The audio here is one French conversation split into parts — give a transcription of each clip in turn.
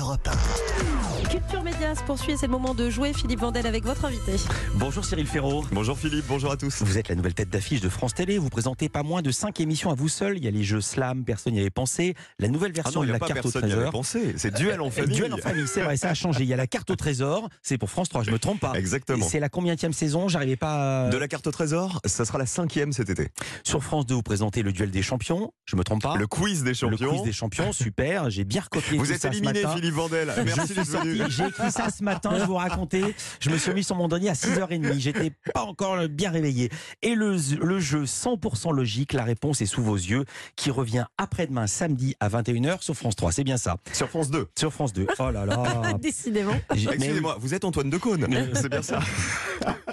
Europe 1. Culture Média se poursuit, c'est le moment de jouer. Philippe Vandel avec votre invité. Bonjour Cyril Ferraud. Bonjour Philippe, bonjour à tous. Vous êtes la nouvelle tête d'affiche de France Télé. Vous présentez pas moins de 5 émissions à vous seul. Il y a les jeux Slam, personne n'y avait pensé. La nouvelle Ah version non, de la pas carte au personne n'y avait trésor. pensé. C'est duel en famille. Duel en famille, c'est vrai, ça a changé. Il y a la carte au trésor, c'est pour France 3, je me trompe pas. Exactement. C'est la combienième saison J'arrivais pas. à- De la carte au trésor, ça sera la cinquième cet été. Sur France 2, vous présentez le duel des champions. Je me trompe pas. Le quiz des Le champions. quiz des champions, super. J'ai bien recopié Vous tout êtes ça ce éliminé matin. Philippe Vandel. Je Merci suis d'être venu. J'ai écrit ça ce matin, je vous raconter. Je me suis mis sur mon dernier à 6h30. J'étais pas encore bien réveillé. Et le, le jeu 100% logique, la réponse est sous vos yeux, qui revient après-demain samedi à 21h sur France 3. C'est bien ça. Sur France 2. Sur France 2. Oh là là. Décidément. Mais Excusez-moi, vous êtes Antoine Decaune. C'est bien ça.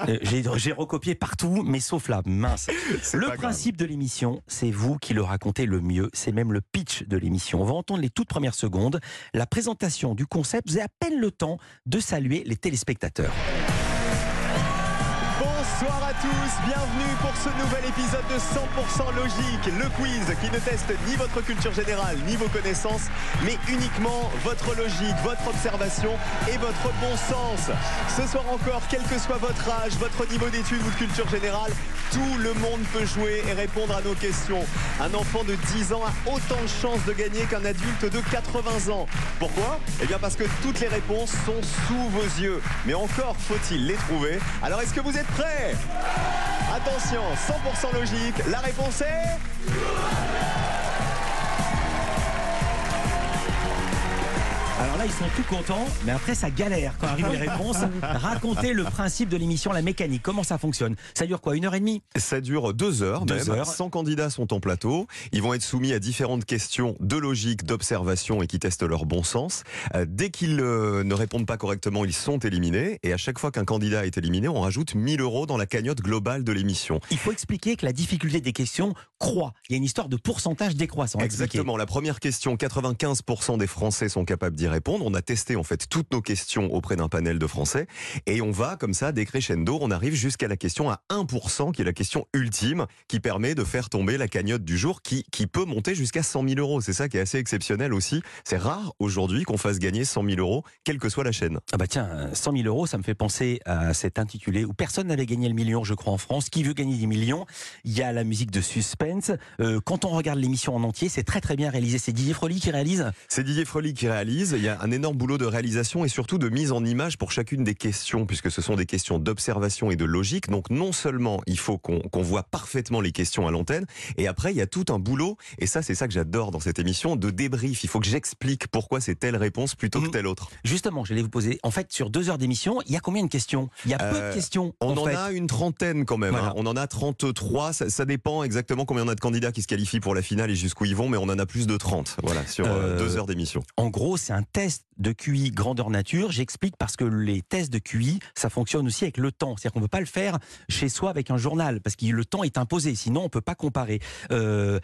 Euh, J'ai recopié partout, mais sauf là, mince. Le grave. principe de l'émission, c'est vous qui le racontez le mieux. C'est même le pitch de l'émission. On va entendre les toutes premières secondes, la présentation du concept. Vous avez à peine le temps de saluer les téléspectateurs. Bonsoir à tous, bienvenue pour ce nouvel épisode de 100% logique, le quiz qui ne teste ni votre culture générale ni vos connaissances, mais uniquement votre logique, votre observation et votre bon sens. Ce soir encore, quel que soit votre âge, votre niveau d'études ou de culture générale, tout le monde peut jouer et répondre à nos questions. Un enfant de 10 ans a autant de chances de gagner qu'un adulte de 80 ans. Pourquoi? Eh bien parce que toutes les réponses sont sous vos yeux. Mais encore faut-il les trouver. Alors est-ce que vous êtes prêts? Attention, 100% logique, la réponse est... ils sont tout contents, mais après, ça galère quand arrivent les réponses. Racontez le principe de l'émission, la mécanique. Comment ça fonctionne? Ça dure quoi Une heure et demie? Ça dure deux heures Deux même. heures. 100 candidats sont en plateau. Ils vont être soumis à différentes questions de logique, d'observation et qui testent leur bon sens. Euh, dès qu'ils euh, ne répondent pas correctement, ils sont éliminés. Et à chaque fois qu'un candidat est éliminé, on rajoute 1000 euros dans la cagnotte globale de l'émission. Il faut expliquer que la difficulté des questions croît. Il y a une histoire de pourcentage décroissant. Exactement. La première question, 95% des Français sont capables d'y répondre. On a testé en fait toutes nos questions auprès d'un panel de Français et on va comme ça décrescendo. On arrive jusqu'à la question à 1% qui est la question ultime qui permet de faire tomber la cagnotte du jour qui, qui peut monter jusqu'à 100 000 euros. C'est ça qui est assez exceptionnel aussi. C'est rare aujourd'hui qu'on fasse gagner 100 000 euros, quelle que soit la chaîne. Ah bah tiens, euh, 100 000 euros, ça me fait penser à cet intitulé où personne n'avait gagné le million, je crois, en France. Qui veut gagner des millions? Il y a la musique de suspense. Euh, quand on regarde l'émission en entier, c'est très très bien réalisé. C'est Didier Froli qui réalise? C'est Didier Froli qui réalise. Il y a un énorme boulot de réalisation et surtout de mise en image pour chacune des questions, puisque ce sont des questions d'observation et de logique. Donc non seulement il faut qu'on voit parfaitement les questions à l'antenne, et après il y a tout un boulot, et ça c'est ça que j'adore dans cette émission, de débrief. Il faut que j'explique pourquoi c'est telle réponse plutôt que Mhm. telle autre. Justement, j'allais vous poser. En fait, sur deux heures d'émission, il y a combien de questions? Il y a peu Euh, de questions. On en en fait. a une trentaine quand même. Voilà. hein. On en a 33. Ça, ça dépend exactement combien on a de candidats qui se qualifient pour la finale et jusqu'où ils vont, mais on en a plus de 30. Voilà, sur euh, Euh, deux heures d'émission. En gros, c'est un test de QI grandeur nature. J'explique parce que les tests de QI, ça fonctionne aussi avec le temps. C'est-à-dire qu'on ne peut pas le faire chez soi avec un journal parce que le temps est imposé. Sinon, on ne peut pas comparer. Euh,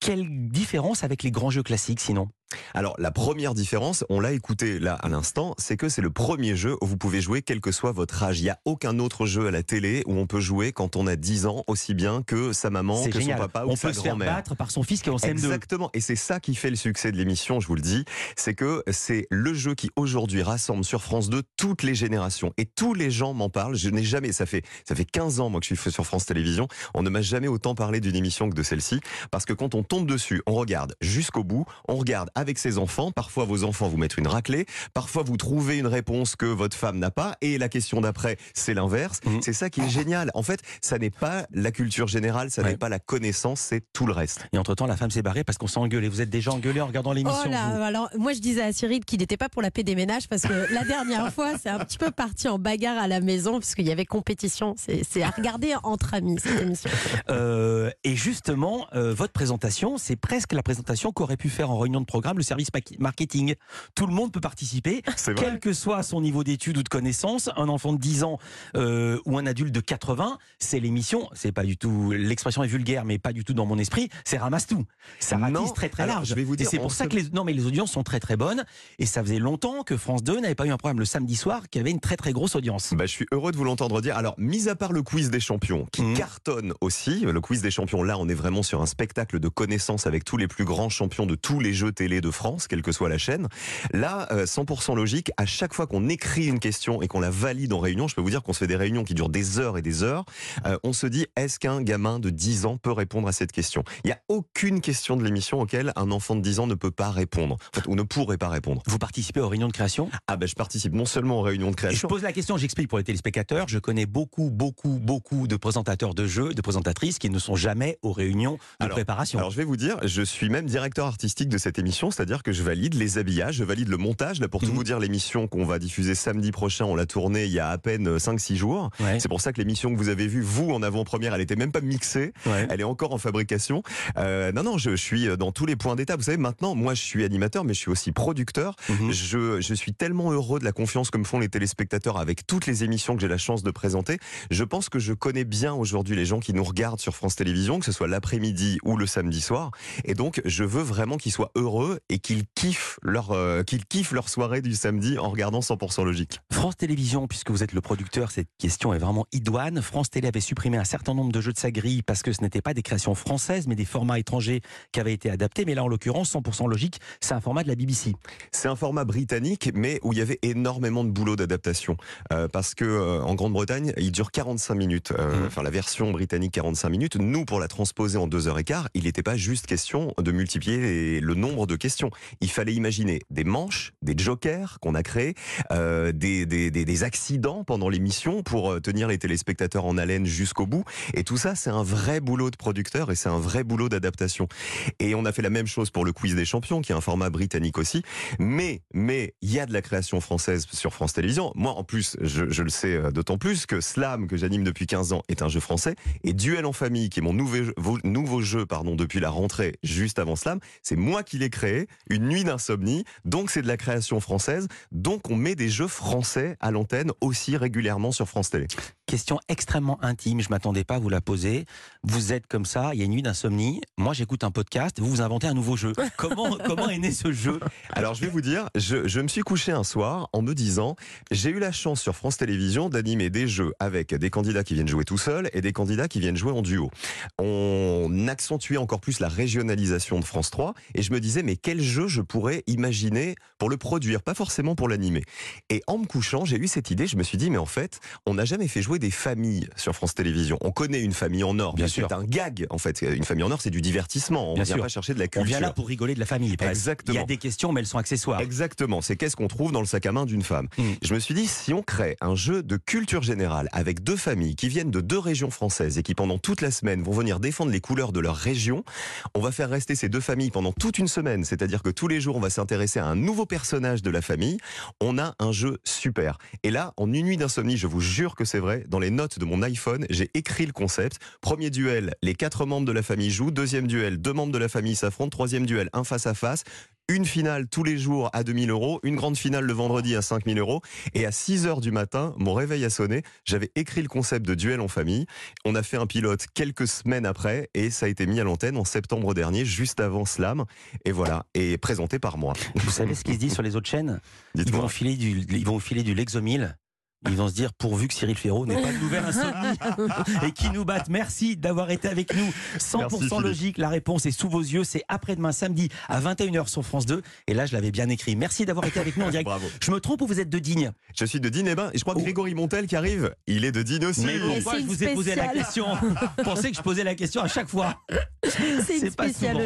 quelle différence avec les grands jeux classiques sinon? Alors, la première différence, on l'a écouté là à l'instant, c'est que c'est le premier jeu où vous pouvez jouer quel que soit votre âge. Il n'y a aucun autre jeu à la télé où on peut jouer quand on a 10 ans, aussi bien que sa maman, que génial. son papa on ou sa peut se faire grand-mère. battre par son fils qui est en CM2. Exactement, et c'est ça qui fait le succès de l'émission, je vous le dis, c'est que c'est le jeu qui aujourd'hui rassemble sur France 2 toutes les générations et tous les gens m'en parlent. Je n'ai jamais, ça fait ça fait 15 ans moi que je suis sur France Télévisions, on ne m'a jamais autant parlé d'une émission que de celle-ci parce que quand on tombe dessus, on regarde jusqu'au bout, on regarde avec ses enfants, parfois vos enfants vous mettent une raclée, parfois vous trouvez une réponse que votre femme n'a pas et la question d'après, c'est l'inverse. Mhm. C'est ça qui est génial. En fait, ça n'est pas la culture générale, ça Ouais. n'est pas la connaissance, c'est tout le reste. Et entre-temps, la femme s'est barrée parce qu'on s'est engueulé. Vous êtes déjà engueulé en regardant l'émission Oh là, vous alors moi je disais à Cyril qu'il n'était pas pour la paix des ménages parce que la dernière fois c'est un petit peu parti en bagarre à la maison parce qu'il y avait compétition. C'est c'est à regarder entre amis cette émission. Euh, et justement, euh, votre présentation, c'est presque la présentation qu'aurait pu faire en réunion de programme le service marketing. Tout le monde peut participer, quel que soit son niveau d'études ou de connaissances. Un enfant de 10 ans euh, ou un adulte de 80, c'est l'émission. C'est pas du tout l'expression est vulgaire, mais pas du tout dans mon esprit. C'est ramasse tout. Ça ratisse très très Alors, large. je vais vous et c'est pour ça que les non mais les audiences sont très très bonnes. Et ça faisait longtemps que France 2 n'avait pas eu un programme le samedi soir qui avait une très très grosse audience. Bah, je suis heureux de vous l'entendre dire. Alors, mis à part le quiz des champions, qui Mhm. cartonne aussi, le quiz des champions, là, on est vraiment sur un spectacle de connaissances avec tous les plus grands champions de tous les jeux télé télé de France, quelle que soit la chaîne. Là, euh, 100% logique, à chaque fois qu'on écrit une question et qu'on la valide en réunion, je peux vous dire qu'on se fait des réunions qui durent des heures et des heures, euh, on se dit, est-ce qu'un gamin de 10 ans peut répondre à cette question? Il n'y a aucune question de l'émission auquel un enfant de 10 ans ne peut pas répondre, en fait, ou ne pourrait pas répondre. Vous participez aux réunions de création? Ah ben je participe non seulement aux réunions de Et je création, pose la question, j'explique pour les téléspectateurs. Je connais beaucoup, beaucoup, beaucoup de présentateurs de jeux, de présentatrices qui ne sont jamais aux réunions de Alors- préparation. Alors je vais vous dire, je suis même directeur artistique de cette émission, c'est-à-dire que je valide les habillages, je valide le montage. Là, pour tout Mhm. vous dire, l'émission qu'on va diffuser samedi prochain, on l'a tournée il y a à peine 5-6 jours. Ouais, C'est pour ça que l'émission que vous avez vue, vous, en avant-première, elle était même pas mixée. ouais. Elle est encore en fabrication. Euh, non, non, je, je suis dans tous les points d'étape. Vous savez, maintenant, moi, je suis animateur, mais je suis aussi producteur. Mhm. Je, je suis tellement heureux de la confiance que me font les téléspectateurs avec toutes les émissions que j'ai la chance de présenter. Je pense que je connais bien aujourd'hui les gens qui nous regardent sur France Télévisions, que ce soit l'après-midi ou le samedi soir. Et donc, je veux vraiment qu'ils soient heureux et qu'ils kiffent leur, euh, qu'ils kiffent leur soirée du samedi en regardant 100% logique. France Télévisions, puisque vous êtes le producteur, cette question est vraiment idoine. France Télé avait supprimé un certain nombre de jeux de sa grille parce que ce n'était pas des créations françaises, mais des formats étrangers qui avaient été adaptés. Mais là, en l'occurrence, 100% logique, c'est un format de la BBC. C'est un format britannique, mais où il y avait énormément de boulot d'adaptation. Euh, parce que euh, en Grande-Bretagne, il dure 45 minutes. Mhm. Enfin, la version britannique 45 minutes. Nous, pour la transposer en deux heures et quart, il n'était pas juste question de multiplier les- le nombre de Il fallait imaginer des manches, des jokers qu'on a créés, euh, des, accidents pendant l'émission pour euh, tenir les téléspectateurs en haleine jusqu'au bout. Et tout ça, c'est un vrai boulot de producteur et c'est un vrai boulot d'adaptation. Et on a fait la même chose pour le quiz des champions, qui est un format britannique aussi. Mais, mais, il y a de la création française sur France Télévisions. Moi, en plus, je, le sais euh, d'autant plus que Slam, que j'anime depuis 15 ans, est un jeu français. Et Duel en famille, qui est mon nouveau, jeu- depuis la rentrée, juste avant Slam, c'est moi qui l'ai créé, une nuit d'insomnie. Donc, c'est de la création française. Donc, on met des jeux français à l'antenne aussi régulièrement sur France Télé. Question extrêmement intime, je m'attendais pas à vous la poser. Vous êtes comme ça, il y a une nuit d'insomnie. Moi, j'écoute un podcast, vous vous inventez un nouveau jeu. Comment, comment est né ce jeu? Alors je vais vous dire, je, je me suis couché un soir en me disant, j'ai eu la chance sur France Télévisions d'animer des jeux avec des candidats qui viennent jouer tout seuls et des candidats qui viennent jouer en duo. On accentuait encore plus la régionalisation de France 3 et je me disais, mais quel jeu je pourrais imaginer pour le produire, pas forcément pour l'animer. Et en me couchant, j'ai eu cette idée, je me suis dit, mais en fait, on n'a jamais fait jouer des familles sur France Télévisions. On connaît une famille en or, Bien sûr. c'est un gag en fait. Une famille en or, c'est du divertissement. On ne vient sûr. pas chercher de la On culture. vient là pour rigoler de la famille. presque. Exactement. Il y a des questions, mais elles sont accessoires. Exactement, c'est qu'est-ce qu'on trouve dans le sac à main d'une femme. Mm. Je me suis dit, si on crée un jeu de culture générale avec deux familles qui viennent de deux régions françaises et qui pendant toute la semaine vont venir défendre les couleurs de leur région, on va faire rester ces deux familles pendant toute une semaine, c'est-à-dire que tous les jours on va s'intéresser à un nouveau personnage de la famille, on a un jeu super. Et là, en une nuit d'insomnie, je vous jure que c'est vrai, dans les notes de mon iPhone, j'ai écrit le concept. Premier duel, les quatre membres de la famille jouent. Deuxième duel, deux membres de la famille s'affrontent. Troisième duel, un face à face. Une finale tous les jours à 2000 euros, une grande finale le vendredi à 5000 euros. Et à 6 heures du matin, mon réveil a sonné. J'avais écrit le concept de duel en famille. On a fait un pilote quelques semaines après et ça a été mis à l'antenne en septembre dernier, juste avant Slam. Et voilà, et présenté par moi. Vous savez ce qui se dit sur les autres chaînes? Ils vont, filer du, ils vont filer du Lexomil. Ils vont se dire, pourvu que Cyril Ferraud n'ait pas de nouvelle insomnie et qui nous batte. Merci d'avoir été avec nous. 100% Merci, Philippe. logique, la réponse est sous vos yeux. C'est après-demain samedi à 21h sur France 2. Et là, je l'avais bien écrit. Merci d'avoir été avec nous en direct. Bravo. Je me trompe ou vous êtes de Digne? Je suis de Digne et ben, et je crois que Oh. Grégory Montel qui arrive, il est de Digne aussi. Mais pourquoi je vous ai posé la question? Pensez que je posais la question à chaque fois. C'est une